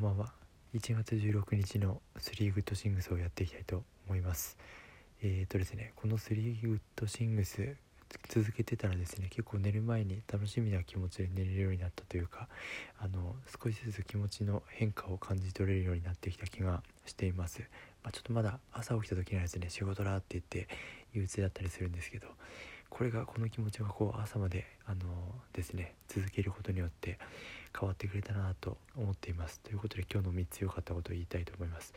こんばんは。1月16日の3 good things をやっていきたいと思います。えーとですねこの3 good things 続けてたらですね結構寝る前に楽しみな気持ちで寝れるようになったというかあの少しずつ気持ちの変化を感じ取れるようになってきた気がしています、まあ、ちょっとまだ朝起きた時にはですね仕事だって言って憂鬱だったりするんですけどこれがこの気持ちがこう朝まであのですね続けることによって変わってくれたなと思っています。ということで今日の3つ良かったことを言いたいと思います。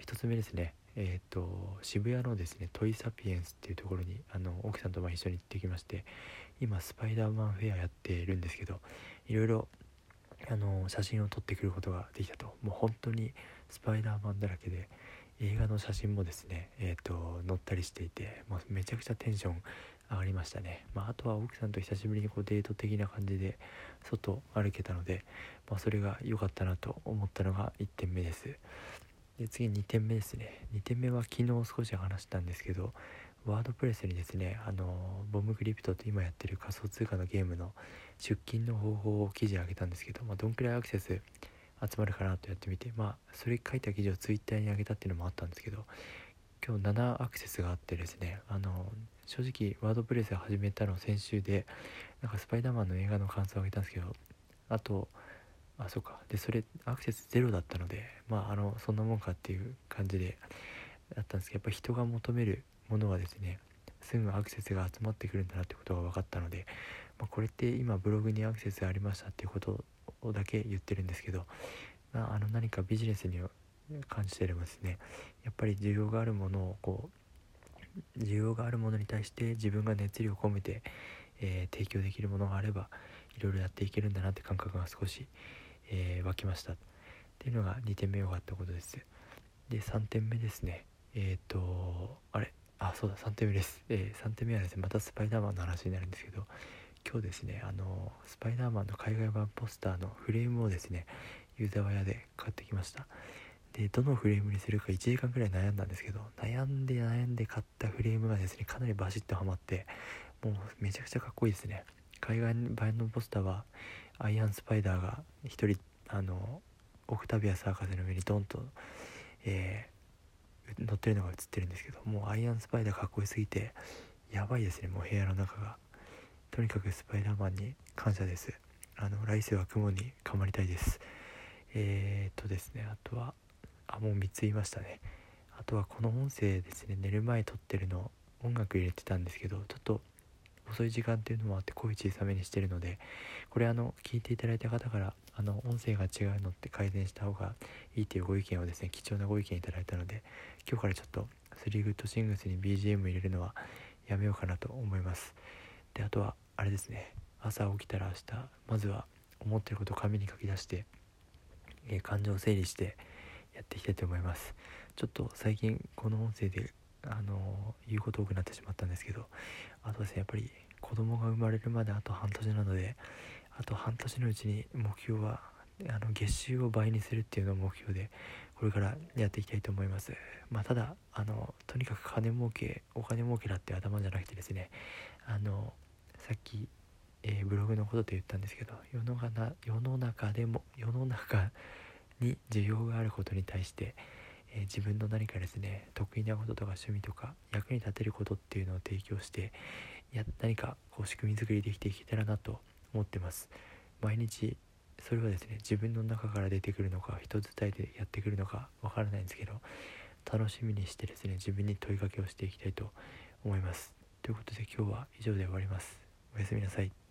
1つ目ですねえっ、ー、と渋谷のですねトイサピエンスっていうところにあの奥さんとま一緒に行ってきまして今スパイダーマンフェアやってるんですけどいろいろあの写真を撮ってくることができたと。もう本当にスパイダーマンだらけで映画の写真もですねえっ、ー、と載ったりしていてもうめちゃくちゃテンション上がりましたね、まあ、あとは奥さんと久しぶりにこうデート的な感じで外歩けたので、まあ、それが良かったなと思ったのが1点目です。で次2点目ですね。2点目は昨日少し話したんですけどワードプレスにですねあのボムクリプトって今やってる仮想通貨のゲームの出勤の方法を記事上げたんですけど、まあ、どんくらいアクセス集まるかなとやってみてまあそれ書いた記事を Twitter に上げたっていうのもあったんですけど今日7アクセスがあってですねあの正直ワードプレス始めたの先週でなんかスパイダーマンの映画の感想をあげたんですけどあとあそうか。でそれアクセスゼロだったのでまああのそんなもんかっていう感じでだったんですけどやっぱ人が求めるものはですねすぐアクセスが集まってくるんだなってことが分かったので、まあ、これって今ブログにアクセスありましたっていうことをだけ言ってるんですけど、まあ、あの何かビジネスに感じてればですね。やっぱり需要があるものをこう需要があるものに対して自分が熱量を込めて、えー、提供できるものがあればいろいろやっていけるんだなって感覚が少し、えー、湧きました。っていうのが2点目良かったことです。で3点目ですね。えっ、とあれ？あそうだ3点目です、え、3点目はですねまたスパイダーマンの話になるんですけど今日ですねあのスパイダーマンの海外版ポスターのフレームをですねユーザー屋で買ってきました。でどのフレームにするか1時間くらい悩んだんですけど悩んで悩んで買ったフレームがですねかなりバシッとはまってもうめちゃくちゃかっこいいですね。海外版のポスターはアイアンスパイダーが1人あのオクタビアス博士の上にドンと、えー、乗ってるのが映ってるんですけどもうアイアンスパイダーかっこよすぎてやばいですねもう部屋の中が。とにかくスパイダーマンに感謝です。あの来世は雲にかまりたいです。えー、っとですねあとはあもう3つ言いましたね。あとはこの音声ですね。寝る前撮ってるの音楽入れてたんですけどちょっと遅い時間っていうのもあって声小さめにしてるのでこれあの聞いていただいた方からあの音声が違うのって改善した方がいいっていうご意見をですね貴重なご意見いただいたので今日からちょっと3グッドシングスに BGM 入れるのはやめようかなと思います。であとはあれですね。朝起きたら明日まずは思ってることを紙に書き出して、えー、感情を整理してやっていきたいと思います。ちょっと最近この音声であの言うこと多くなってしまったんですけどあとですねやっぱり子供が生まれるまであと半年なのであと半年のうちに目標はあの月収を倍にするっていうのを目標でこれからやっていきたいと思います。まあただあのとにかく金儲けお金儲けだって頭じゃなくてですねあのさっき、えー、ブログのことで言ったんですけど世の中世の中でも世の中に需要があることに対して、えー、自分の何かですね得意なこととか趣味とか役に立てることっていうのを提供してや何かこう仕組み作りできていけたらなと思ってます。毎日それはですね自分の中から出てくるのか人伝いでやってくるのかわからないんですけど楽しみにしてですね自分に問いかけをしていきたいと思います。ということで今日は以上で終わります。おやすみなさい。